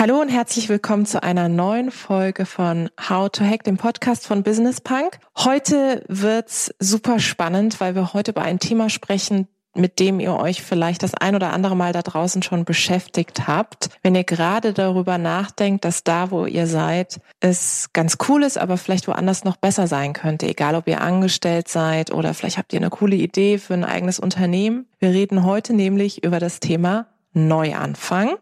Hallo und herzlich willkommen zu einer neuen Folge von How to Hack, dem Podcast von Business Punk. Heute wird's super spannend, weil wir heute über ein Thema sprechen, mit dem ihr euch vielleicht das ein oder andere Mal da draußen schon beschäftigt habt. Wenn ihr gerade darüber nachdenkt, dass da, wo ihr seid, es ganz cool ist, aber vielleicht woanders noch besser sein könnte, egal ob ihr angestellt seid oder vielleicht habt ihr eine coole Idee für ein eigenes Unternehmen. Wir reden heute nämlich über das Thema Neuanfang.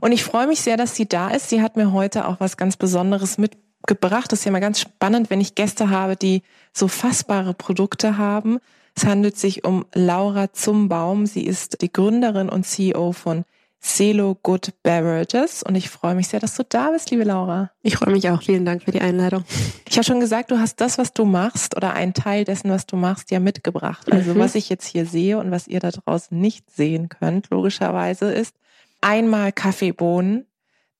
Und ich freue mich sehr, dass sie da ist. Sie hat mir heute auch was ganz Besonderes mitgebracht. Das ist ja mal ganz spannend, wenn ich Gäste habe, die so fassbare Produkte haben. Es handelt sich um Laura Zumbaum. Sie ist die Gründerin und CEO von Celo Good Beverages und ich freue mich sehr, dass du da bist, liebe Laura. Ich freue mich auch. Vielen Dank für die Einladung. Ich habe schon gesagt, du hast das, was du machst oder einen Teil dessen, was du machst, ja mitgebracht. Also mhm. was ich jetzt hier sehe und was ihr da draußen nicht sehen könnt, logischerweise ist, einmal Kaffeebohnen,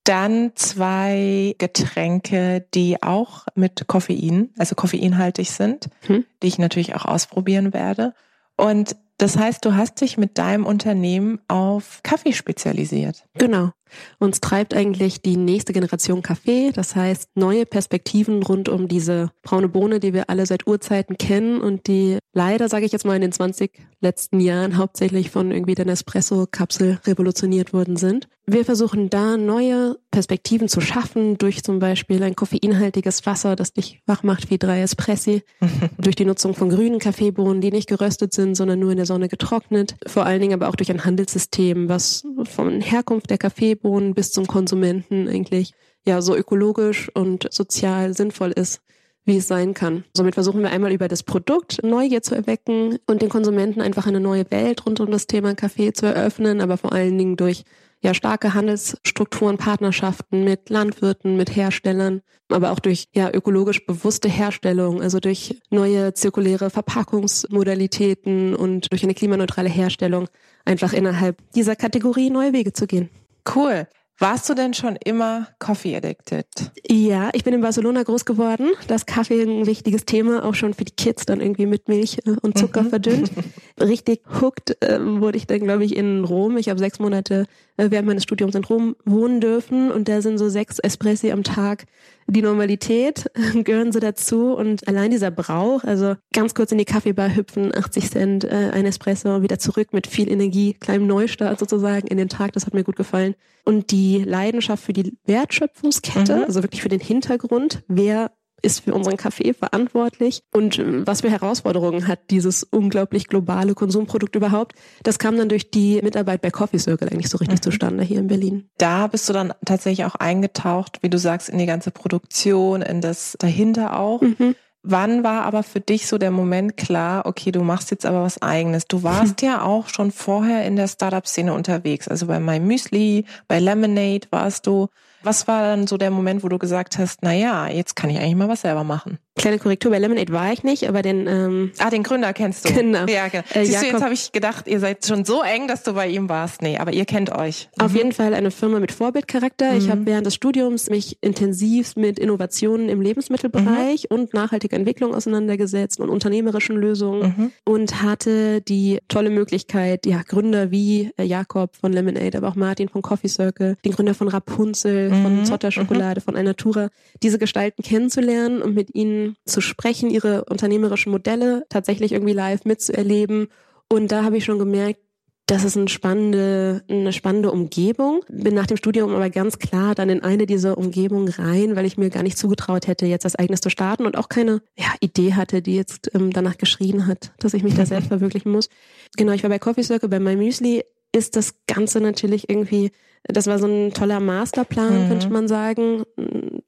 dann zwei Getränke, die auch mit Koffein, also koffeinhaltig sind, hm. die ich natürlich auch ausprobieren werde. Und das heißt, du hast dich mit deinem Unternehmen auf Kaffee spezialisiert. Genau. Uns treibt eigentlich die nächste Generation Kaffee, das heißt neue Perspektiven rund um diese braune Bohne, die wir alle seit Urzeiten kennen und die leider, sage ich jetzt mal, in den 20 letzten Jahren hauptsächlich von irgendwie der Nespresso-Kapsel revolutioniert worden sind. Wir versuchen da neue Perspektiven zu schaffen durch zum Beispiel ein koffeinhaltiges Wasser, das dich wach macht wie drei Espressi, durch die Nutzung von grünen Kaffeebohnen, die nicht geröstet sind, sondern nur in der Sonne getrocknet, vor allen Dingen aber auch durch ein Handelssystem, was von Herkunft der Kaffee Kaffeebohnen bis zum Konsumenten eigentlich ja so ökologisch und sozial sinnvoll ist, wie es sein kann. Somit versuchen wir einmal über das Produkt Neugier zu erwecken und den Konsumenten einfach eine neue Welt rund um das Thema Kaffee zu eröffnen, aber vor allen Dingen durch ja starke Handelsstrukturen, Partnerschaften mit Landwirten, mit Herstellern, aber auch durch ja ökologisch bewusste Herstellung, also durch neue zirkuläre Verpackungsmodalitäten und durch eine klimaneutrale Herstellung einfach innerhalb dieser Kategorie neue Wege zu gehen. Cool. Warst du denn schon immer Coffee addicted? Ja, ich bin in Barcelona groß geworden. Das Kaffee ein wichtiges Thema, auch schon für die Kids dann irgendwie mit Milch äh, und Zucker mhm. verdünnt. Richtig hooked äh, wurde ich dann, glaube ich, in Rom. Ich habe sechs Monate während meines Studiums in Rom wohnen dürfen und da sind so sechs Espressi am Tag die Normalität, gehören sie dazu und allein dieser Brauch, also ganz kurz in die Kaffeebar hüpfen, 80 Cent, äh, ein Espresso, wieder zurück mit viel Energie, kleinem Neustart sozusagen in den Tag, das hat mir gut gefallen. Und die Leidenschaft für die Wertschöpfungskette, mhm. also wirklich für den Hintergrund, wer ist für unseren Kaffee verantwortlich und äh, was für Herausforderungen hat dieses unglaublich globale Konsumprodukt überhaupt. Das kam dann durch die Mitarbeit bei Coffee Circle eigentlich so richtig mhm. zustande hier in Berlin. Da bist du dann tatsächlich auch eingetaucht, wie du sagst, in die ganze Produktion, in das dahinter auch. Mhm. Wann war aber für dich so der Moment klar, okay, du machst jetzt aber was eigenes? Du warst ja auch schon vorher in der Startup-Szene unterwegs. Also bei My Müsli, bei Lemonade warst du. Was war dann so der Moment, wo du gesagt hast, na ja, jetzt kann ich eigentlich mal was selber machen? Kleine Korrektur, bei Lemonade war ich nicht, aber den... Ähm, ah, den Gründer kennst du. Genau. Ja, genau. Äh, Siehst du, jetzt habe ich gedacht, ihr seid schon so eng, dass du bei ihm warst. Nee, aber ihr kennt euch. Mhm. Auf jeden Fall eine Firma mit Vorbildcharakter. Mhm. Ich habe während des Studiums mich intensiv mit Innovationen im Lebensmittelbereich mhm. und nachhaltiger Entwicklung auseinandergesetzt und unternehmerischen Lösungen mhm. und hatte die tolle Möglichkeit, ja, Gründer wie äh, Jakob von Lemonade, aber auch Martin von Coffee Circle, den Gründer von Rapunzel, von mhm. Zotter Schokolade, von Alnatura, diese Gestalten kennenzulernen und mit ihnen zu sprechen, ihre unternehmerischen Modelle tatsächlich irgendwie live mitzuerleben. Und da habe ich schon gemerkt, das ist eine spannende, eine spannende Umgebung. Bin nach dem Studium aber ganz klar dann in eine dieser Umgebungen rein, weil ich mir gar nicht zugetraut hätte, jetzt das eigenes zu starten und auch keine ja, Idee hatte, die jetzt ähm, danach geschrien hat, dass ich mich da selbst verwirklichen muss. Genau, ich war bei Coffee Circle, bei My Müsli ist das Ganze natürlich irgendwie, das war so ein toller Masterplan, mhm. könnte man sagen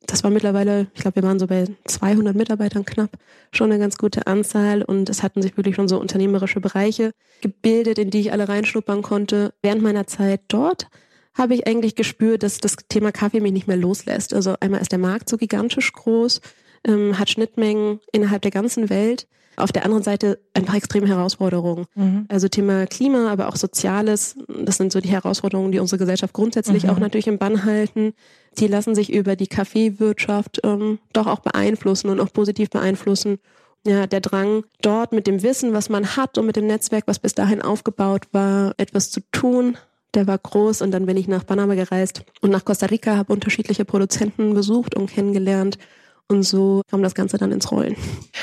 das war mittlerweile, ich glaube, wir waren so bei 200 Mitarbeitern knapp, schon eine ganz gute Anzahl und es hatten sich wirklich schon so unternehmerische Bereiche gebildet, in die ich alle reinschnuppern konnte. Während meiner Zeit dort habe ich eigentlich gespürt, dass das Thema Kaffee mich nicht mehr loslässt. Also einmal ist der Markt so gigantisch groß, ähm, hat Schnittmengen innerhalb der ganzen Welt. Auf der anderen Seite einfach extreme Herausforderungen. Mhm. Also Thema Klima, aber auch Soziales. Das sind so die Herausforderungen, die unsere Gesellschaft grundsätzlich mhm. auch natürlich im Bann halten. Die lassen sich über die Kaffeewirtschaft ähm, doch auch beeinflussen und auch positiv beeinflussen. Ja, der Drang, dort mit dem Wissen, was man hat und mit dem Netzwerk, was bis dahin aufgebaut war, etwas zu tun, der war groß. Und dann bin ich nach Panama gereist und nach Costa Rica, habe unterschiedliche Produzenten besucht und kennengelernt und so kam das Ganze dann ins Rollen.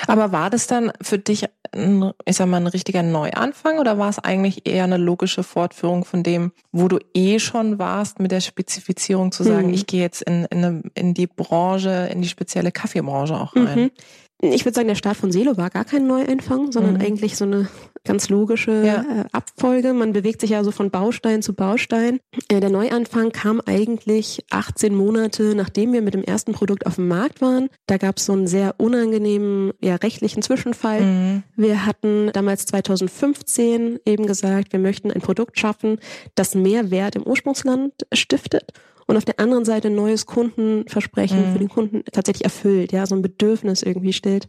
Aber war das dann für dich, ein, ich sag mal, ein richtiger Neuanfang oder war es eigentlich eher eine logische Fortführung von dem, wo du eh schon warst, mit der Spezifizierung zu sagen, mhm. ich gehe jetzt in, in, eine, in die Branche, in die spezielle Kaffeebranche auch rein? Mhm ich würde sagen, der Start von Selo war gar kein Neueinfang, sondern mhm. eigentlich so eine ganz logische ja. äh, Abfolge. Man bewegt sich ja so von Baustein zu Baustein. Äh, der Neuanfang kam eigentlich 18 Monate, nachdem wir mit dem ersten Produkt auf dem Markt waren. Da gab es so einen sehr unangenehmen, ja, rechtlichen Zwischenfall. Mhm. Wir hatten damals 2015 eben gesagt, wir möchten ein Produkt schaffen, das mehr Wert im Ursprungsland stiftet und auf der anderen Seite ein neues Kundenversprechen mhm. für den Kunden tatsächlich erfüllt, ja, so ein Bedürfnis irgendwie stellt.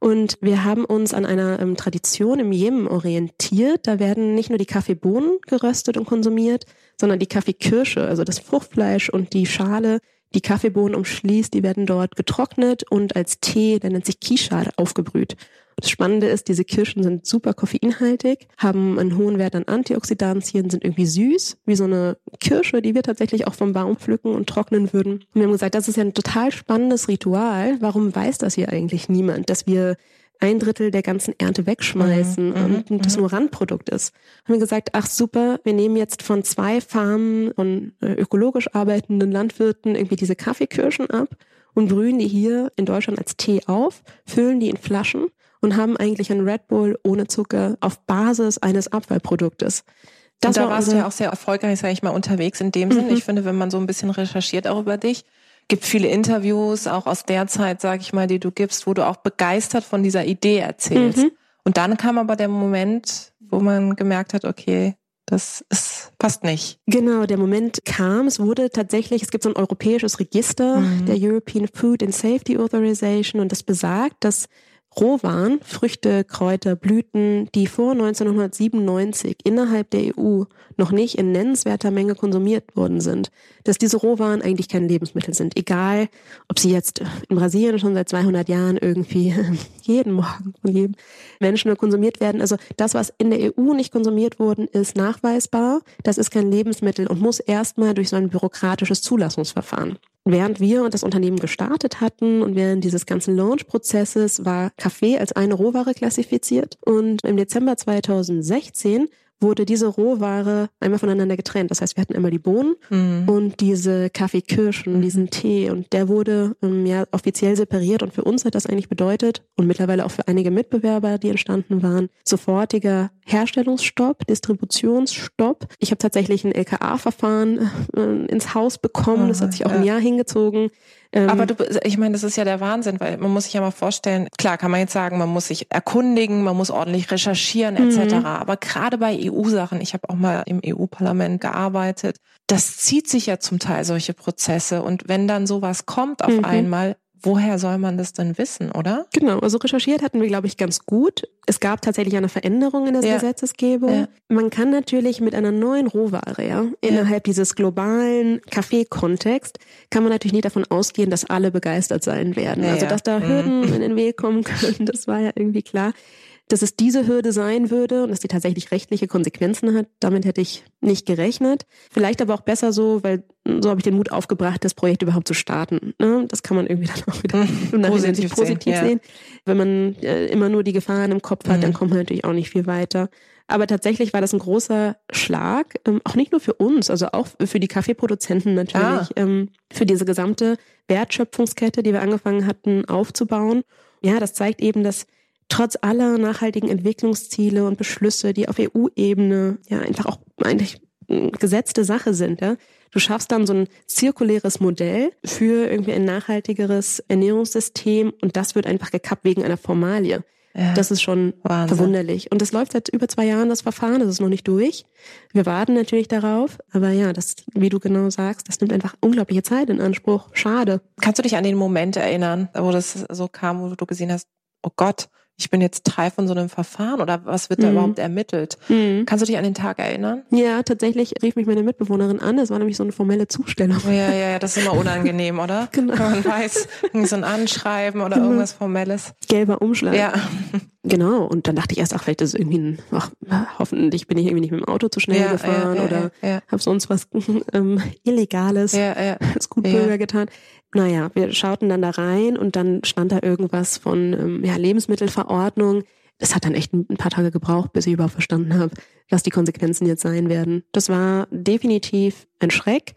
Und wir haben uns an einer ähm, Tradition im Jemen orientiert. Da werden nicht nur die Kaffeebohnen geröstet und konsumiert, sondern die Kaffeekirsche, also das Fruchtfleisch und die Schale, die Kaffeebohnen umschließt, die werden dort getrocknet und als Tee, der nennt sich Kishar, aufgebrüht. Das Spannende ist, diese Kirschen sind super koffeinhaltig, haben einen hohen Wert an Antioxidantien, sind irgendwie süß, wie so eine Kirsche, die wir tatsächlich auch vom Baum pflücken und trocknen würden. Und wir haben gesagt, das ist ja ein total spannendes Ritual. Warum weiß das hier eigentlich niemand, dass wir ein Drittel der ganzen Ernte wegschmeißen mhm, und mhm, das mhm. nur Randprodukt ist. Haben wir gesagt, ach super, wir nehmen jetzt von zwei Farmen von äh, ökologisch arbeitenden Landwirten irgendwie diese Kaffeekirschen ab und brühen die hier in Deutschland als Tee auf, füllen die in Flaschen und haben eigentlich ein Red Bull ohne Zucker auf Basis eines Abfallproduktes. Das und da warst du ja auch sehr erfolgreich, sage ich mal, unterwegs in dem mhm. Sinn. Ich finde, wenn man so ein bisschen recherchiert auch über dich, gibt viele Interviews, auch aus der Zeit, sage ich mal, die du gibst, wo du auch begeistert von dieser Idee erzählst. Mhm. Und dann kam aber der Moment, wo man gemerkt hat, okay, das ist, passt nicht. Genau, der Moment kam. Es wurde tatsächlich, es gibt so ein europäisches Register, mhm. der European Food and Safety Authorization, und das besagt, dass Rohwaren, Früchte, Kräuter, Blüten, die vor 1997 innerhalb der EU noch nicht in nennenswerter Menge konsumiert worden sind, dass diese Rohwaren eigentlich kein Lebensmittel sind. Egal, ob sie jetzt in Brasilien schon seit 200 Jahren irgendwie jeden Morgen von jedem Menschen nur konsumiert werden. Also das, was in der EU nicht konsumiert worden ist, nachweisbar. Das ist kein Lebensmittel und muss erstmal durch so ein bürokratisches Zulassungsverfahren. Während wir das Unternehmen gestartet hatten und während dieses ganzen Launch-Prozesses war Kaffee als eine Rohware klassifiziert. Und im Dezember 2016 wurde diese Rohware einmal voneinander getrennt. Das heißt, wir hatten einmal die Bohnen mhm. und diese Kaffeekirschen, mhm. diesen Tee und der wurde ähm, ja offiziell separiert und für uns hat das eigentlich bedeutet und mittlerweile auch für einige Mitbewerber, die entstanden waren, sofortiger Herstellungsstopp, Distributionsstopp. Ich habe tatsächlich ein LKA-Verfahren äh, ins Haus bekommen, das hat sich auch ein Jahr hingezogen. Ähm, Aber du, ich meine, das ist ja der Wahnsinn, weil man muss sich ja mal vorstellen, klar kann man jetzt sagen, man muss sich erkundigen, man muss ordentlich recherchieren etc. Mhm. Aber gerade bei EU-Sachen, ich habe auch mal im EU-Parlament gearbeitet, das zieht sich ja zum Teil solche Prozesse. Und wenn dann sowas kommt auf mhm. einmal, woher soll man das denn wissen, oder? Genau, also recherchiert hatten wir, glaube ich, ganz gut. Es gab tatsächlich eine Veränderung in der ja. Gesetzesgebung. Ja. Man kann natürlich mit einer neuen Rohware, ja, innerhalb dieses globalen Kaffeekontext, kann man natürlich nicht davon ausgehen, dass alle begeistert sein werden. also, dass da Hürden mhm. in den Weg kommen können, das war ja irgendwie klar dass es diese Hürde sein würde und dass die tatsächlich rechtliche Konsequenzen hat. Damit hätte ich nicht gerechnet. Vielleicht aber auch besser so, weil so habe ich den Mut aufgebracht, das Projekt überhaupt zu starten. Ne? Das kann man irgendwie dann auch wieder im Nachhinein positiv sehen. Ja. Wenn man äh, immer nur die Gefahren im Kopf hat, mhm. dann kommt man natürlich auch nicht viel weiter. Aber tatsächlich war das ein großer Schlag, ähm, auch nicht nur für uns, also auch für die Kaffeeproduzenten natürlich, ah. ähm, für diese gesamte Wertschöpfungskette, die wir angefangen hatten aufzubauen. Ja, das zeigt eben, dass trotz aller nachhaltigen Entwicklungsziele und Beschlüsse, die auf EU-Ebene ja einfach auch eigentlich gesetzte Sache sind, ja. Du schaffst dann so ein zirkuläres Modell für irgendwie ein nachhaltigeres Ernährungssystem und das wird einfach gekappt wegen einer Formalie. Ja. Das ist schon Wahnsinn. verwunderlich. Und das läuft seit über zwei Jahren, das Verfahren, das ist noch nicht durch. Wir warten natürlich darauf, aber ja, das, wie du genau sagst, das nimmt einfach unglaubliche Zeit in Anspruch. Schade. Kannst du dich an den Moment erinnern, wo das so kam, wo du gesehen hast, oh Gott, ich bin jetzt Teil von so einem Verfahren oder was wird da mhm. überhaupt ermittelt? Mhm. Kannst du dich an den Tag erinnern? Ja, tatsächlich rief mich meine Mitbewohnerin an. Das war nämlich so eine formelle Zustellung. Ja, ja, ja, das ist immer unangenehm, oder? Genau. Wenn man weiß, so ein Anschreiben oder genau. irgendwas Formelles. Gelber Umschlag. Ja. Genau. Und dann dachte ich erst, ach, vielleicht ist es irgendwie ein, ach, hoffentlich bin ich irgendwie nicht mit dem Auto zu schnell ja, gefahren ja, ja, oder ja, habe sonst was ähm, Illegales ja, ja. als Gutbürger getan. Naja, wir schauten dann da rein und dann stand da irgendwas von ähm, ja, Lebensmittelverordnung. Es hat dann echt ein paar Tage gebraucht, bis ich überhaupt verstanden habe, was die Konsequenzen jetzt sein werden. Das war definitiv ein Schreck,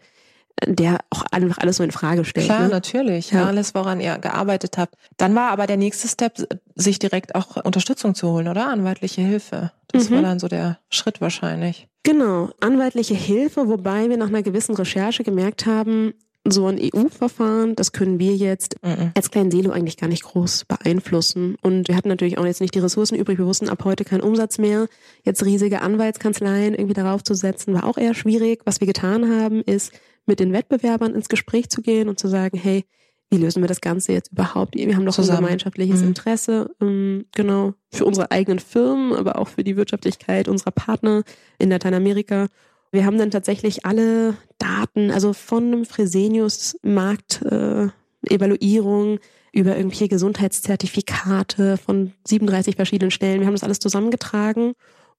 der auch einfach alles so in Frage stellt. Klar, ne? natürlich. Ja. Alles, woran ihr gearbeitet habt. Dann war aber der nächste Step, sich direkt auch Unterstützung zu holen, oder? Anwaltliche Hilfe. Das mhm. war dann so der Schritt wahrscheinlich. Genau, anwaltliche Hilfe, wobei wir nach einer gewissen Recherche gemerkt haben, so ein EU-Verfahren, das können wir jetzt mhm. als kleinen Silo eigentlich gar nicht groß beeinflussen. Und wir hatten natürlich auch jetzt nicht die Ressourcen übrig. Wir wussten ab heute keinen Umsatz mehr. Jetzt riesige Anwaltskanzleien irgendwie darauf zu setzen, war auch eher schwierig. Was wir getan haben, ist mit den Wettbewerbern ins Gespräch zu gehen und zu sagen, hey, wie lösen wir das Ganze jetzt überhaupt? Wir haben doch Zusammen. unser gemeinschaftliches mhm. Interesse, ähm, genau, für unsere eigenen Firmen, aber auch für die Wirtschaftlichkeit unserer Partner in Lateinamerika. Wir haben dann tatsächlich alle Daten, also von einem Fresenius Markt äh, Evaluierung über irgendwelche Gesundheitszertifikate von 37 verschiedenen Stellen. Wir haben das alles zusammengetragen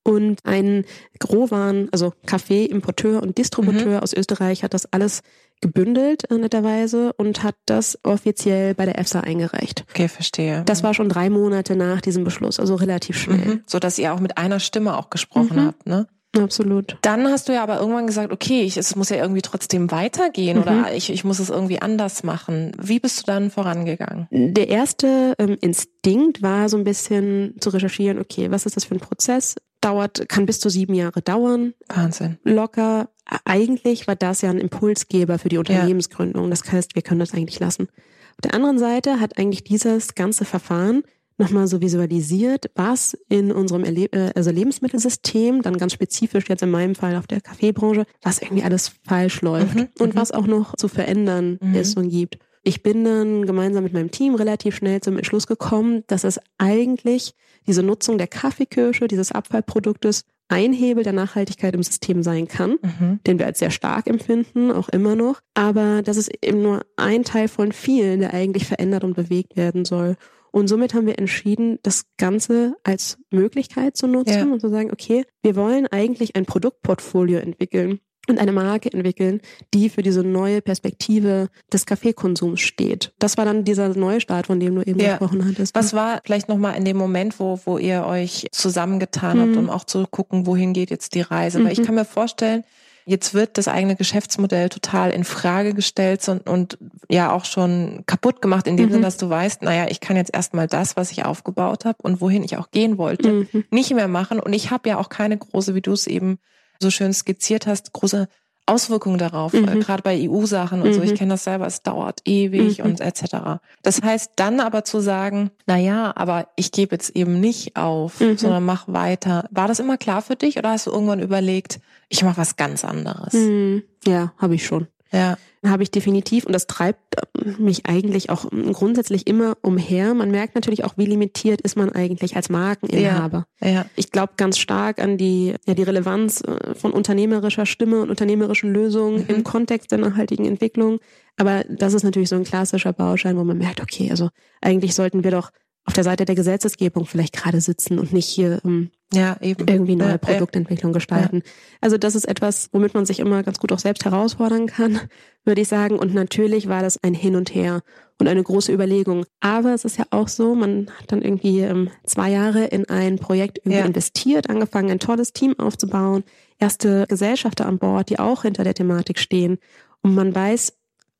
und ein Growan, also Kaffee-Importeur und Distributeur mhm. aus Österreich hat das alles gebündelt, äh, netterweise, und hat das offiziell bei der EFSA eingereicht. Okay, verstehe. Das war schon drei Monate nach diesem Beschluss, also relativ schnell. Mhm. So dass ihr auch mit einer Stimme auch gesprochen mhm. habt, ne? Absolut. Dann hast du ja aber irgendwann gesagt, okay, ich, es muss ja irgendwie trotzdem weitergehen mhm. oder ich, ich muss es irgendwie anders machen. Wie bist du dann vorangegangen? Der erste ähm, Instinkt war so ein bisschen zu recherchieren, okay, was ist das für ein Prozess? Dauert, kann bis zu sieben Jahre dauern. Wahnsinn. Locker. Eigentlich war das ja ein Impulsgeber für die Unternehmensgründung. Ja. Das heißt, wir können das eigentlich lassen. Auf der anderen Seite hat eigentlich dieses ganze Verfahren nochmal so visualisiert, was in unserem Erle äh, also Lebensmittelsystem, dann ganz spezifisch jetzt in meinem Fall auf der Kaffeebranche, was irgendwie alles falsch läuft mhm, und mhm. was auch noch zu verändern mhm. ist und gibt. Ich bin dann gemeinsam mit meinem Team relativ schnell zum Entschluss gekommen, dass es eigentlich diese Nutzung der Kaffeekirsche, dieses Abfallproduktes, ein Hebel der Nachhaltigkeit im System sein kann, mhm. den wir als sehr stark empfinden, auch immer noch. Aber das ist eben nur ein Teil von vielen, der eigentlich verändert und bewegt werden soll. Und somit haben wir entschieden, das Ganze als Möglichkeit zu nutzen ja. und zu sagen, okay, wir wollen eigentlich ein Produktportfolio entwickeln und eine Marke entwickeln, die für diese neue Perspektive des Kaffeekonsums steht. Das war dann dieser Neustart, von dem du eben ja. gesprochen hattest. Was war vielleicht nochmal in dem Moment, wo, wo ihr euch zusammengetan mhm. habt, um auch zu gucken, wohin geht jetzt die Reise? Mhm. Weil ich mhm. kann mir vorstellen, Jetzt wird das eigene Geschäftsmodell total in Frage gestellt und, und ja auch schon kaputt gemacht, in dem mhm. Sinne, dass du weißt, naja, ich kann jetzt erstmal das, was ich aufgebaut habe und wohin ich auch gehen wollte, mhm. nicht mehr machen. Und ich habe ja auch keine große, wie du es eben so schön skizziert hast, große Auswirkungen darauf, mhm. äh, gerade bei EU-Sachen und mhm. so. Ich mhm. kenne das selber, es dauert ewig mhm. und etc. Das heißt, dann aber zu sagen, na ja, aber ich gebe jetzt eben nicht auf, mhm. sondern mach weiter. War das immer klar für dich oder hast du irgendwann überlegt, ich mache was ganz anderes? Mhm. Ja, habe ich schon. Ja. Habe ich definitiv und das treibt mich eigentlich auch grundsätzlich immer umher. Man merkt natürlich auch, wie limitiert ist man eigentlich als Markeninhaber. Ja, ja. Ich glaube ganz stark an die, ja, die Relevanz äh, von unternehmerischer Stimme und unternehmerischen Lösungen mhm. im Kontext der nachhaltigen Entwicklung. Aber das ist natürlich so ein klassischer Baustein, wo man merkt, okay, also eigentlich sollten wir doch auf der Seite der Gesetzesgebung vielleicht gerade sitzen und nicht hier um, ja, eben. irgendwie neue ja, Produktentwicklung gestalten. Ja. Also das ist etwas, womit man sich immer ganz gut auch selbst herausfordern kann, würde ich sagen. Und natürlich war das ein Hin und Her und eine große Überlegung. Aber es ist ja auch so, man hat dann irgendwie ähm, zwei Jahre in ein Projekt irgendwie investiert, angefangen, ein tolles Team aufzubauen, erste Gesellschafter an Bord, die auch hinter der Thematik stehen. Und man weiß,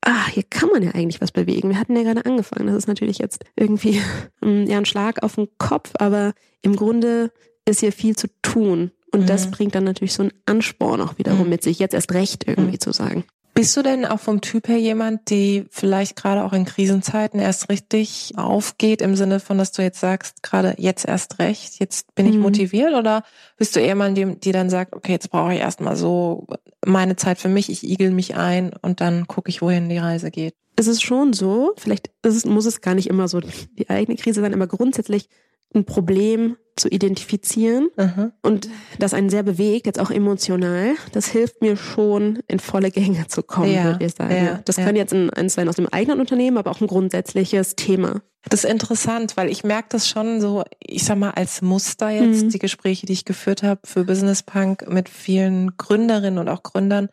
ah, hier kann man ja eigentlich was bewegen. Wir hatten ja gerade angefangen. Das ist natürlich jetzt irgendwie ähm, ja ein Schlag auf den Kopf, aber im Grunde ist hier viel zu tun. Und mhm. das bringt dann natürlich so einen Ansporn auch wiederum mhm. mit sich, jetzt erst recht irgendwie mhm. zu sagen. Bist du denn auch vom Typ her jemand, die vielleicht gerade auch in Krisenzeiten erst richtig aufgeht, im Sinne von, dass du jetzt sagst, gerade jetzt erst recht, jetzt bin ich mhm. motiviert? Oder bist du eher mal die, die dann sagt, okay, jetzt brauche ich erstmal so meine Zeit für mich, ich igel mich ein und dann gucke ich, wohin die Reise geht? Es ist schon so, vielleicht es, muss es gar nicht immer so die eigene Krise sein, aber grundsätzlich ein Problem zu identifizieren Aha. und das einen sehr bewegt, jetzt auch emotional, das hilft mir schon, in volle Gänge zu kommen, ja, würde ich sagen. Ja, das ja. kann jetzt ein, eins sein aus dem eigenen Unternehmen, aber auch ein grundsätzliches Thema. Das ist interessant, weil ich merke das schon so, ich sag mal, als Muster jetzt, mhm. die Gespräche, die ich geführt habe für Business Punk mit vielen Gründerinnen und auch Gründern.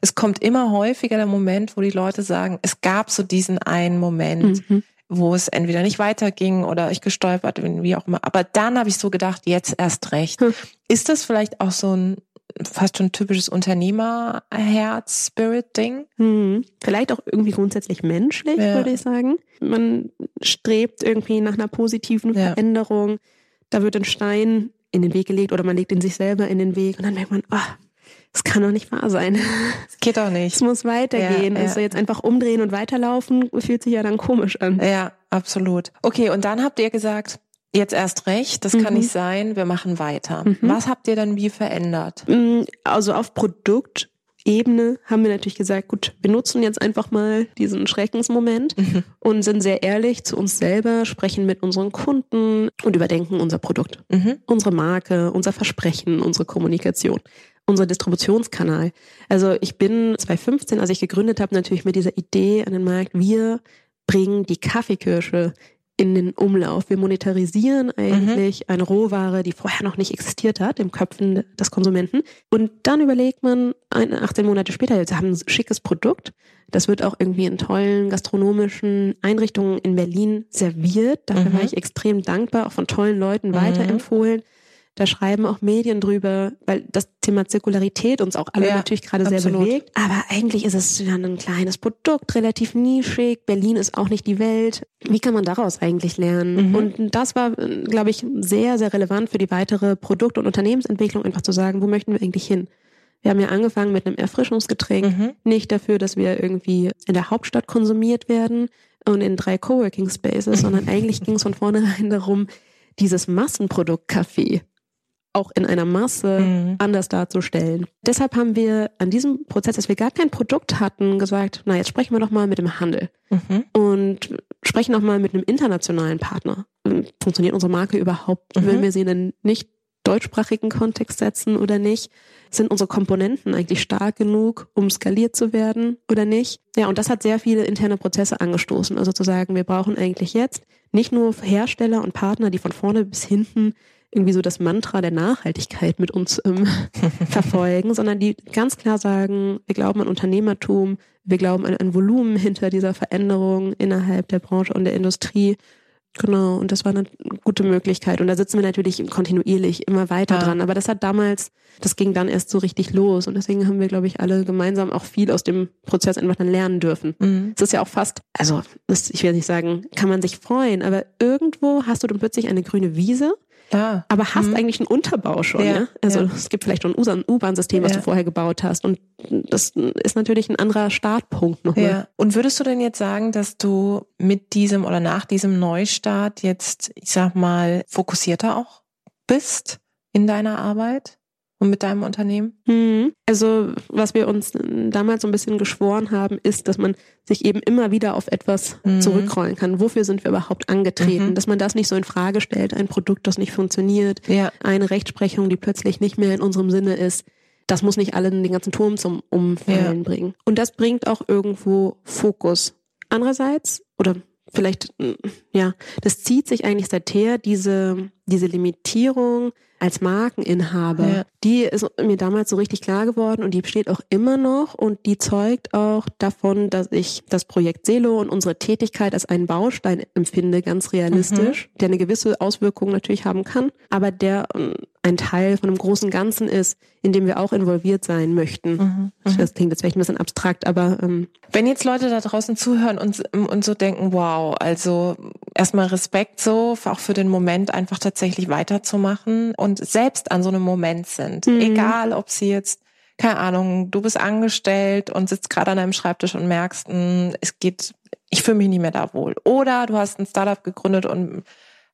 Es kommt immer häufiger der Moment, wo die Leute sagen, es gab so diesen einen Moment. Mhm wo es entweder nicht weiterging oder ich gestolpert bin, wie auch immer. Aber dann habe ich so gedacht, jetzt erst recht. Hm. Ist das vielleicht auch so ein fast schon typisches Unternehmerherz-Spirit-Ding? Hm. Vielleicht auch irgendwie grundsätzlich menschlich, ja. würde ich sagen. Man strebt irgendwie nach einer positiven ja. Veränderung. Da wird ein Stein in den Weg gelegt oder man legt ihn sich selber in den Weg und dann merkt man, oh, das kann doch nicht wahr sein. Es geht doch nicht. Es muss weitergehen. Ja, ja. Also jetzt einfach umdrehen und weiterlaufen, fühlt sich ja dann komisch an. Ja, absolut. Okay, und dann habt ihr gesagt, jetzt erst recht, das mhm. kann nicht sein, wir machen weiter. Mhm. Was habt ihr dann wie verändert? Mm, also auf Produktebene haben wir natürlich gesagt, gut, wir nutzen jetzt einfach mal diesen Schreckensmoment mhm. und sind sehr ehrlich zu uns selber, sprechen mit unseren Kunden und überdenken unser Produkt, mhm. unsere Marke, unser Versprechen, unsere Kommunikation unser Distributionskanal. Also ich bin 2015, als ich gegründet habe, natürlich mit dieser Idee an den Markt, wir bringen die Kaffeekirsche in den Umlauf. Wir monetarisieren eigentlich mhm. eine Rohware, die vorher noch nicht existiert hat, im Köpfen des Konsumenten. Und dann überlegt man, 18 Monate später, jetzt haben ein schickes Produkt. Das wird auch irgendwie in tollen gastronomischen Einrichtungen in Berlin serviert. Dafür mhm. war ich extrem dankbar, auch von tollen Leuten mhm. weiterempfohlen. Da schreiben auch Medien drüber, weil das Thema Zirkularität uns auch alle ja, natürlich gerade sehr bewegt. Aber eigentlich ist es ja ein kleines Produkt, relativ nischig. Berlin ist auch nicht die Welt. Wie kann man daraus eigentlich lernen? Mhm. Und das war, glaube ich, sehr, sehr relevant für die weitere Produkt- und Unternehmensentwicklung, einfach zu sagen, wo möchten wir eigentlich hin? Wir haben ja angefangen mit einem Erfrischungsgetränk, mhm. nicht dafür, dass wir irgendwie in der Hauptstadt konsumiert werden und in drei Coworking Spaces, sondern eigentlich ging es von vornherein darum, dieses Massenprodukt Kaffee auch in einer Masse mhm. anders darzustellen. Deshalb haben wir an diesem Prozess, dass wir gar kein Produkt hatten, gesagt, na jetzt sprechen wir doch mal mit dem Handel mhm. und sprechen noch mal mit einem internationalen Partner. Funktioniert unsere Marke überhaupt, mhm. wenn wir sie in einen nicht deutschsprachigen Kontext setzen oder nicht? Sind unsere Komponenten eigentlich stark genug, um skaliert zu werden oder nicht? Ja, und das hat sehr viele interne Prozesse angestoßen. Also zu sagen, wir brauchen eigentlich jetzt nicht nur Hersteller und Partner, die von vorne bis hinten irgendwie so das Mantra der Nachhaltigkeit mit uns ähm, verfolgen, sondern die ganz klar sagen, wir glauben an Unternehmertum, wir glauben an ein Volumen hinter dieser Veränderung innerhalb der Branche und der Industrie. Genau, und das war eine gute Möglichkeit. Und da sitzen wir natürlich kontinuierlich immer weiter ja. dran. Aber das hat damals, das ging dann erst so richtig los. Und deswegen haben wir, glaube ich, alle gemeinsam auch viel aus dem Prozess einfach dann lernen dürfen. Mhm. Es ist ja auch fast, also ich will nicht sagen, kann man sich freuen, aber irgendwo hast du dann plötzlich eine grüne Wiese ja. Aber hast mhm. eigentlich einen Unterbau schon, ja. ja? Also ja. es gibt vielleicht schon ein U-Bahn-System, was du vorher gebaut hast. Und das ist natürlich ein anderer Startpunkt nochmal. Ja. Und würdest du denn jetzt sagen, dass du mit diesem oder nach diesem Neustart jetzt, ich sag mal, fokussierter auch bist in deiner Arbeit? Und mit deinem Unternehmen? Mhm. Also was wir uns damals so ein bisschen geschworen haben, ist, dass man sich eben immer wieder auf etwas mhm. zurückrollen kann. Wofür sind wir überhaupt angetreten? Mhm. Dass man das nicht so in Frage stellt, ein Produkt, das nicht funktioniert, ja. eine Rechtsprechung, die plötzlich nicht mehr in unserem Sinne ist. Das muss nicht allen den ganzen Turm zum Umfallen ja. bringen. Und das bringt auch irgendwo Fokus. Andererseits, oder vielleicht, ja, das zieht sich eigentlich seither, diese, diese Limitierung, als Markeninhaber, ja. die ist mir damals so richtig klar geworden und die besteht auch immer noch und die zeugt auch davon, dass ich das Projekt Selo und unsere Tätigkeit als einen Baustein empfinde, ganz realistisch, mhm. der eine gewisse Auswirkung natürlich haben kann, aber der ähm, ein Teil von einem großen Ganzen ist, in dem wir auch involviert sein möchten. Mhm. mhm. Das klingt jetzt vielleicht ein bisschen abstrakt, aber ähm, wenn jetzt Leute da draußen zuhören und, und so denken, wow, also erstmal Respekt so, auch für den Moment einfach tatsächlich weiterzumachen und selbst an so einem Moment sind, mhm. egal ob sie jetzt keine Ahnung, du bist angestellt und sitzt gerade an deinem Schreibtisch und merkst, mh, hm, es geht, ich fühle mich nicht mehr da wohl. Oder du hast ein Startup gegründet und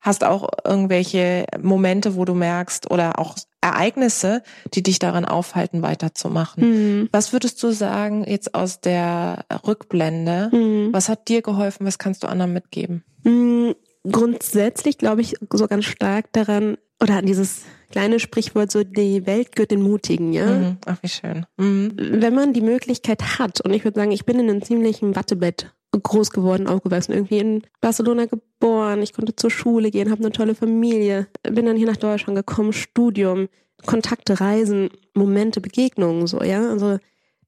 hast auch irgendwelche Momente, wo du merkst oder auch Ereignisse, die dich daran aufhalten, weiterzumachen. Mhm. Was würdest du sagen jetzt aus der Rückblende? Mhm. Was hat dir geholfen? Was kannst du anderen mitgeben? Mhm. Grundsätzlich glaube ich so ganz stark daran, oder an dieses kleine Sprichwort so, die Welt gehört den Mutigen, ja? Mhm. Ach, wie schön. Mhm. Wenn man die Möglichkeit hat, und ich würde sagen, ich bin in einem ziemlichen Wattebett groß geworden, aufgewachsen, irgendwie in Barcelona geboren. Ich konnte zur Schule gehen, habe eine tolle Familie, bin dann hier nach Deutschland gekommen, Studium, Kontakte, Reisen, Momente, Begegnungen, so, ja. Also,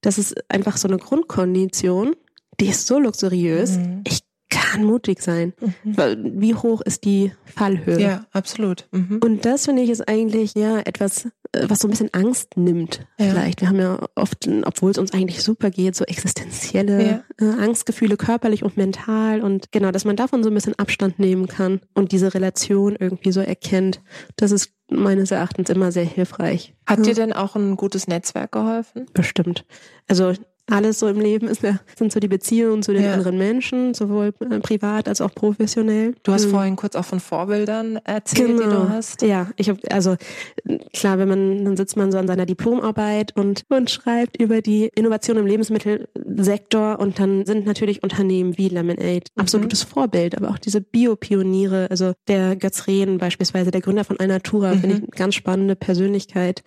das ist einfach so eine Grundkondition, die ist so luxuriös. Mhm. Ich kann mutig sein. Mhm. Wie hoch ist die Fallhöhe? Ja, absolut. Mhm. Und das finde ich ist eigentlich ja etwas, äh, was so ein bisschen Angst nimmt. Ja. Vielleicht. Wir haben ja oft, obwohl es uns eigentlich super geht, so existenzielle ja. Äh, Angstgefühle, körperlich und mental. Und genau, dass man davon so ein bisschen Abstand nehmen kann und diese Relation irgendwie so erkennt. Das ist meines Erachtens immer sehr hilfreich. Hat ja. dir denn auch ein gutes Netzwerk geholfen? Bestimmt. Also alles so im Leben ist sind so die Beziehungen zu den ja. anderen Menschen, sowohl äh, privat als auch professionell. Du hast mhm. vorhin kurz auch von Vorbildern erzählt, genau. die du hast. Ja, ich habe also klar, wenn man dann sitzt man so an seiner Diplomarbeit und und schreibt über die Innovation im Lebensmittelsektor und dann sind natürlich Unternehmen wie Lemonade mhm. absolutes Vorbild, aber auch diese Biopioniere, also der Götz Rehn beispielsweise, der Gründer von Alnatura, mhm. finde ich eine ganz spannende Persönlichkeit,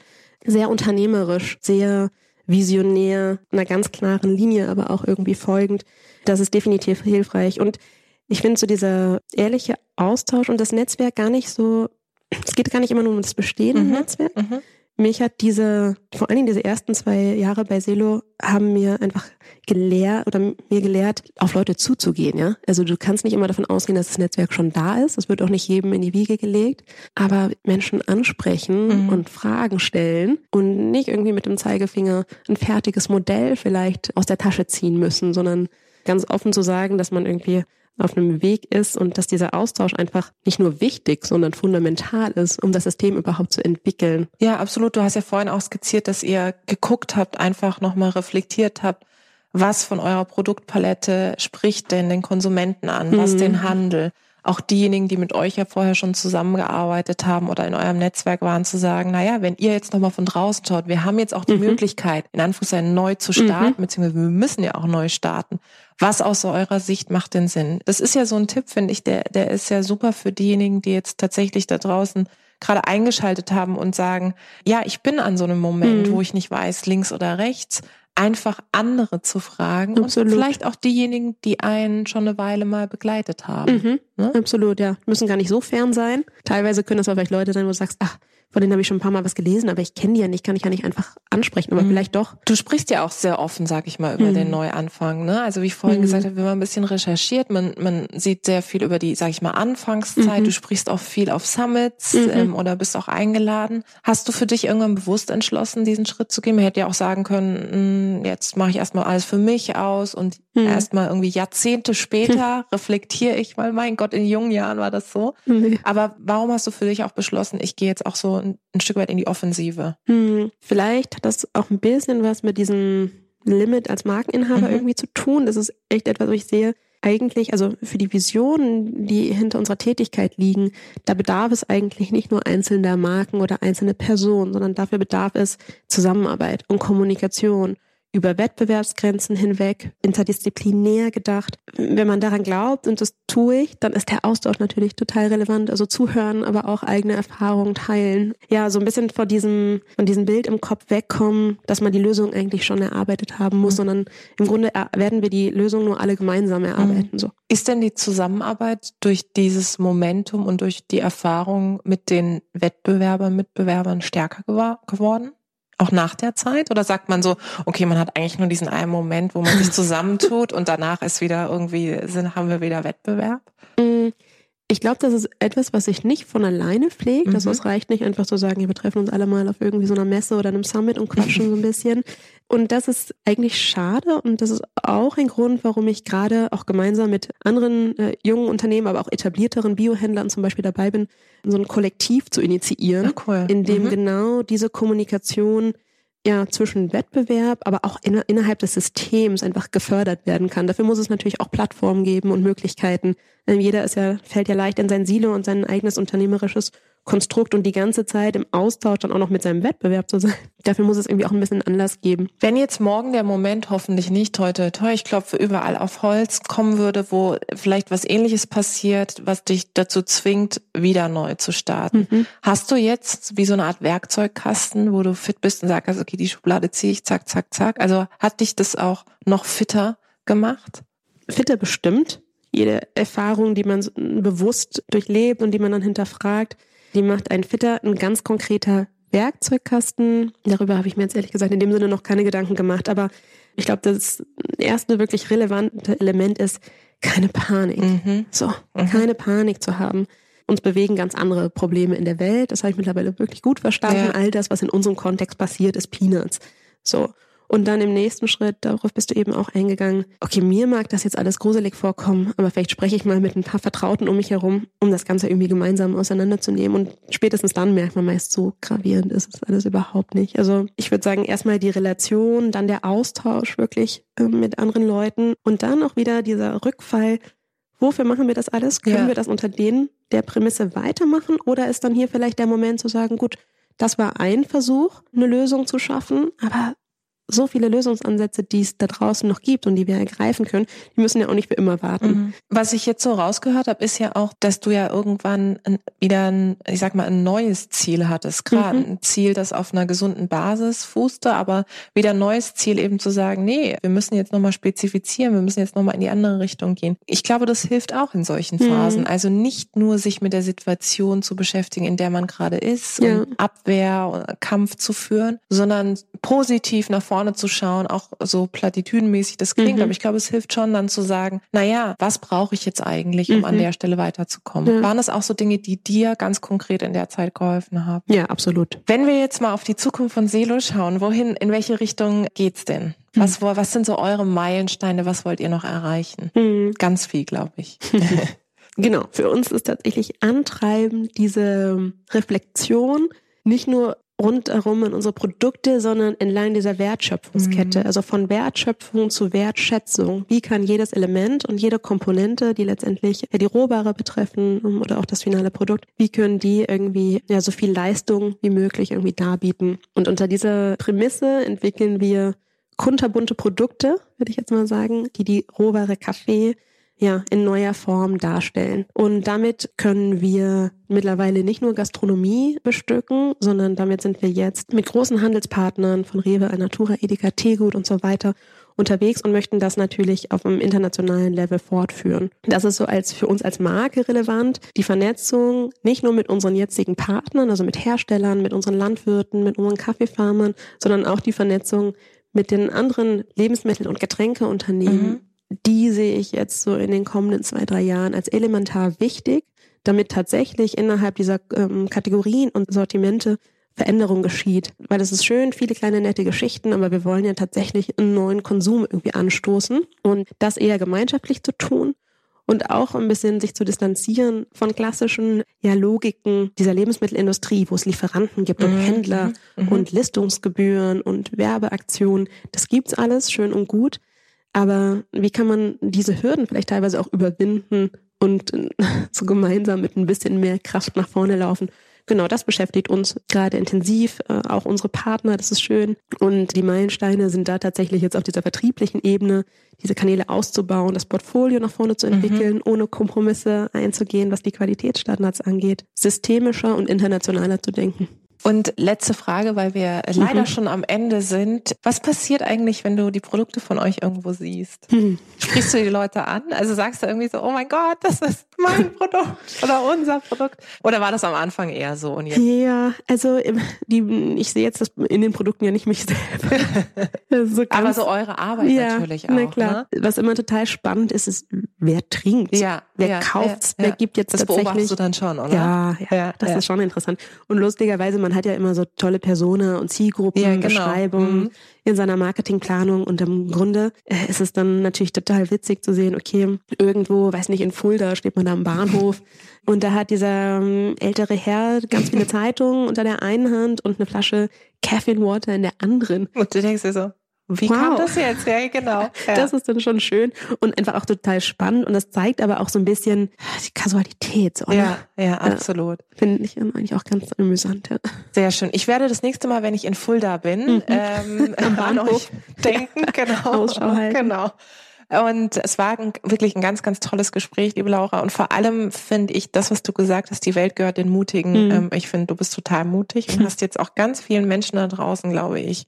sehr unternehmerisch, sehr visionär, einer ganz klaren Linie, aber auch irgendwie folgend. Das ist definitiv hilfreich. Und ich finde so dieser ehrliche Austausch und das Netzwerk gar nicht so, es geht gar nicht immer nur um das bestehende mhm. Netzwerk, mhm mich hat diese, vor allen Dingen diese ersten zwei Jahre bei Selo haben mir einfach gelehrt oder mir gelehrt, auf Leute zuzugehen, ja. Also du kannst nicht immer davon ausgehen, dass das Netzwerk schon da ist. Das wird auch nicht jedem in die Wiege gelegt. Aber Menschen ansprechen mhm. und Fragen stellen und nicht irgendwie mit dem Zeigefinger ein fertiges Modell vielleicht aus der Tasche ziehen müssen, sondern ganz offen zu sagen, dass man irgendwie auf einem Weg ist und dass dieser Austausch einfach nicht nur wichtig, sondern fundamental ist, um das System überhaupt zu entwickeln. Ja, absolut. Du hast ja vorhin auch skizziert, dass ihr geguckt habt, einfach nochmal reflektiert habt, was von eurer Produktpalette spricht denn den Konsumenten an, was mhm. den Handel auch diejenigen, die mit euch ja vorher schon zusammengearbeitet haben oder in eurem Netzwerk waren, zu sagen, naja, wenn ihr jetzt nochmal von draußen schaut, wir haben jetzt auch die mhm. Möglichkeit, in Anführungszeichen neu zu starten, mhm. beziehungsweise wir müssen ja auch neu starten. Was aus eurer Sicht macht denn Sinn? Das ist ja so ein Tipp, finde ich, der, der ist ja super für diejenigen, die jetzt tatsächlich da draußen gerade eingeschaltet haben und sagen, ja, ich bin an so einem Moment, mhm. wo ich nicht weiß, links oder rechts einfach andere zu fragen Absolut. und vielleicht auch diejenigen, die einen schon eine Weile mal begleitet haben. Mhm. Ne? Absolut, ja. Müssen gar nicht so fern sein. Teilweise können das aber vielleicht Leute sein, wo du sagst, ach, von denen habe ich schon ein paar Mal was gelesen, aber ich kenne die ja nicht, kann ich ja nicht einfach ansprechen, aber mhm. vielleicht doch. Du sprichst ja auch sehr offen, sag ich mal, über mhm. den Neuanfang. Ne? Also wie ich vorhin mhm. gesagt habe, wenn man ein bisschen recherchiert, man, man sieht sehr viel über die, sag ich mal, Anfangszeit. Mhm. Du sprichst auch viel auf Summits mhm. ähm, oder bist auch eingeladen. Hast du für dich irgendwann bewusst entschlossen, diesen Schritt zu gehen? Man hätte ja auch sagen können, mh, hm, jetzt mache ich erstmal alles für mich aus und mhm. erstmal irgendwie Jahrzehnte später reflektiere ich mal, mein Gott, in jungen Jahren war das so. Aber warum hast du für dich auch beschlossen, ich gehe jetzt auch so ein, ein Stück weit in die Offensive. Hm, vielleicht hat das auch ein bisschen was mit diesem Limit als Markeninhaber mhm. irgendwie zu tun. Das ist echt etwas, was ich sehe. Eigentlich, also für die Visionen, die hinter unserer Tätigkeit liegen, da bedarf es eigentlich nicht nur einzelner Marken oder einzelne Personen, sondern dafür bedarf es Zusammenarbeit und Kommunikation über Wettbewerbsgrenzen hinweg, interdisziplinär gedacht. Wenn man daran glaubt, und das tue ich, dann ist der Austausch natürlich total relevant. Also zuhören, aber auch eigene Erfahrungen teilen. Ja, so ein bisschen vor diesem, von diesem Bild im Kopf wegkommen, dass man die Lösung eigentlich schon erarbeitet haben muss, mhm. sondern im Grunde werden wir die Lösung nur alle gemeinsam erarbeiten. Mhm. So. Ist denn die Zusammenarbeit durch dieses Momentum und durch die Erfahrung mit den Wettbewerbern, Mitbewerbern stärker geworden? Auch nach der Zeit? Oder sagt man so, okay, man hat eigentlich nur diesen einen Moment, wo man sich zusammentut und danach ist wieder irgendwie, sind, haben wir wieder Wettbewerb? Ich glaube, das ist etwas, was sich nicht von alleine pflegt. Also mhm. es reicht nicht einfach zu sagen, wir treffen uns alle mal auf irgendwie so einer Messe oder einem Summit und quatschen so ein bisschen. Und das ist eigentlich schade und das ist auch ein Grund, warum ich gerade auch gemeinsam mit anderen äh, jungen Unternehmen, aber auch etablierteren Biohändlern zum Beispiel dabei bin, so ein Kollektiv zu initiieren, ja, cool. in dem mhm. genau diese Kommunikation ja zwischen Wettbewerb, aber auch in, innerhalb des Systems einfach gefördert werden kann. Dafür muss es natürlich auch Plattformen geben und Möglichkeiten. Ähm, jeder ist ja, fällt ja leicht in sein Silo und sein eigenes unternehmerisches Konstrukt und die ganze Zeit im Austausch dann auch noch mit seinem Wettbewerb zu sein. Dafür muss es irgendwie auch ein bisschen Anlass geben. Wenn jetzt morgen der Moment hoffentlich nicht heute, toll, ich klopfe überall auf Holz, kommen würde, wo vielleicht was ähnliches passiert, was dich dazu zwingt, wieder neu zu starten. Mhm. Hast du jetzt wie so eine Art Werkzeugkasten, wo du fit bist und sagst, okay, die Schublade ziehe ich, zack, zack, zack. Also hat dich das auch noch fitter gemacht? Fitter bestimmt. Jede Erfahrung, die man bewusst durchlebt und die man dann hinterfragt, die macht einen fitter, ein ganz konkreter Werkzeugkasten. Darüber habe ich mir jetzt ehrlich gesagt in dem Sinne noch keine Gedanken gemacht. Aber ich glaube, das erste wirklich relevante Element ist keine Panik. Mhm. So, mhm. keine Panik zu haben. Uns bewegen ganz andere Probleme in der Welt. Das habe ich mittlerweile wirklich gut verstanden. Ja. All das, was in unserem Kontext passiert, ist Peanuts. So. Und dann im nächsten Schritt, darauf bist du eben auch eingegangen, okay, mir mag das jetzt alles gruselig vorkommen, aber vielleicht spreche ich mal mit ein paar Vertrauten um mich herum, um das Ganze irgendwie gemeinsam auseinanderzunehmen. Und spätestens dann merkt man meist, so gravierend ist es alles überhaupt nicht. Also ich würde sagen, erstmal die Relation, dann der Austausch wirklich äh, mit anderen Leuten und dann auch wieder dieser Rückfall. Wofür machen wir das alles? Können ja. wir das unter denen der Prämisse weitermachen? Oder ist dann hier vielleicht der Moment zu sagen, gut, das war ein Versuch, eine Lösung zu schaffen, aber so viele Lösungsansätze, die es da draußen noch gibt und die wir ergreifen können, die müssen ja auch nicht für immer warten. Mhm. Was ich jetzt so rausgehört habe, ist ja auch, dass du ja irgendwann wieder ein, ich sag mal, ein neues Ziel hattest. Gerade mhm. ein Ziel, das auf einer gesunden Basis fußte, aber wieder ein neues Ziel eben zu sagen, nee, wir müssen jetzt nochmal spezifizieren, wir müssen jetzt nochmal in die andere Richtung gehen. Ich glaube, das hilft auch in solchen mhm. Phasen. Mhm. Also nicht nur sich mit der Situation zu beschäftigen, in der man gerade ist, ja. und Abwehr, Kampf zu führen, sondern positiv nach vorne vorne zu schauen, auch so platitüdenmäßig das klingt, mhm. aber ich glaube, es hilft schon dann zu sagen, na ja, was brauche ich jetzt eigentlich, um mhm. an der Stelle weiterzukommen? Ja. Waren das auch so Dinge, die dir ganz konkret in der Zeit geholfen haben? Ja, absolut. Wenn wir jetzt mal auf die Zukunft von Selo schauen, wohin, in welche Richtung geht's denn? Mhm. Was, was sind so eure Meilensteine? Was wollt ihr noch erreichen? Mhm. Ganz viel, glaube ich. genau. Für uns ist tatsächlich antreibend diese Reflexion, nicht nur rundherum in unsere Produkte, sondern entlang dieser Wertschöpfungskette. Mhm. Also von Wertschöpfung zu Wertschätzung. Wie kann jedes Element und jede Komponente, die letztendlich ja, die Rohware betreffen um, oder auch das finale Produkt, wie können die irgendwie ja so viel Leistung wie möglich irgendwie darbieten? Und unter dieser Prämisse entwickeln wir kunterbunte Produkte, würde ich jetzt mal sagen, die die Rohware Kaffee ja, in neuer Form darstellen. Und damit können wir mittlerweile nicht nur Gastronomie bestücken, sondern damit sind wir jetzt mit großen Handelspartnern von Rewe, Alnatura, Edeka, Tegut und so weiter unterwegs und möchten das natürlich auf einem internationalen Level fortführen. Das ist so als für uns als Marke relevant. Die Vernetzung nicht nur mit unseren jetzigen Partnern, also mit Herstellern, mit unseren Landwirten, mit unseren Kaffeefarmern, sondern auch die Vernetzung mit den anderen Lebensmittel- und Getränkeunternehmen, mhm die sehe ich jetzt so in den kommenden zwei, drei Jahren als elementar wichtig, damit tatsächlich innerhalb dieser ähm, Kategorien und Sortimente Veränderung geschieht. Weil es ist schön, viele kleine nette Geschichten, aber wir wollen ja tatsächlich einen neuen Konsum irgendwie anstoßen und das eher gemeinschaftlich zu tun und auch ein bisschen sich zu distanzieren von klassischen ja, Logiken dieser Lebensmittelindustrie, wo es Lieferanten gibt und mhm. Händler mhm. und Listungsgebühren und Werbeaktionen. Das gibt's alles schön und gut. Aber wie kann man diese Hürden vielleicht teilweise auch überwinden und so gemeinsam mit ein bisschen mehr Kraft nach vorne laufen? Genau, das beschäftigt uns gerade intensiv, äh, auch unsere Partner, das ist schön. Und die Meilensteine sind da tatsächlich jetzt auf dieser vertrieblichen Ebene, diese Kanäle auszubauen, das Portfolio nach vorne zu mhm. entwickeln, mhm. ohne Kompromisse einzugehen, was die Qualitätsstandards angeht, systemischer und internationaler zu denken. Und letzte Frage, weil wir mhm. leider schon am Ende sind. Was passiert eigentlich, wenn du die Produkte von euch irgendwo siehst? Mhm. Sprichst du die Leute an? Also sagst du irgendwie so, oh mein Gott, das ist mein Produkt oder unser Produkt? Oder war das am Anfang eher so? Und jetzt? Ja, also die, ich sehe jetzt das in den Produkten ja nicht mich selber. so Aber so eure Arbeit ja, natürlich auch. Na klar. Ne? Was immer total spannend ist, ist, wer trinkt? Ja. Wer ja, kauft? Ja, wer gibt jetzt das tatsächlich? Das beobachtest du dann schon, oder? Ja, ja, das ist schon interessant. Und lustigerweise man hat ja immer so tolle Persona und Zielgruppen, ja, genau. Beschreibungen mhm. in seiner Marketingplanung und im Grunde äh, ist es dann natürlich total witzig zu sehen, okay, irgendwo, weiß nicht, in Fulda steht man da am Bahnhof und da hat dieser ähm, ältere Herr ganz viele Zeitungen unter der einen Hand und eine Flasche Caffeine Water in der anderen. Und du denkst dir so, wie wow. kam das jetzt? Ja, genau. Ja. Das ist dann schon schön und einfach auch total spannend und das zeigt aber auch so ein bisschen die Kasualität. So, ne? ja, ja, absolut. Finde ich eigentlich auch ganz amüsant. Ja. Sehr schön. Ich werde das nächste Mal, wenn ich in Fulda bin, mhm. ähm, am Bahnhof denken. Genau. Ausschau halten. Genau. Und es war ein, wirklich ein ganz, ganz tolles Gespräch, liebe Laura. Und vor allem finde ich das, was du gesagt hast, die Welt gehört den Mutigen. Mhm. Ähm, ich finde, du bist total mutig und hast jetzt auch ganz vielen Menschen da draußen, glaube ich,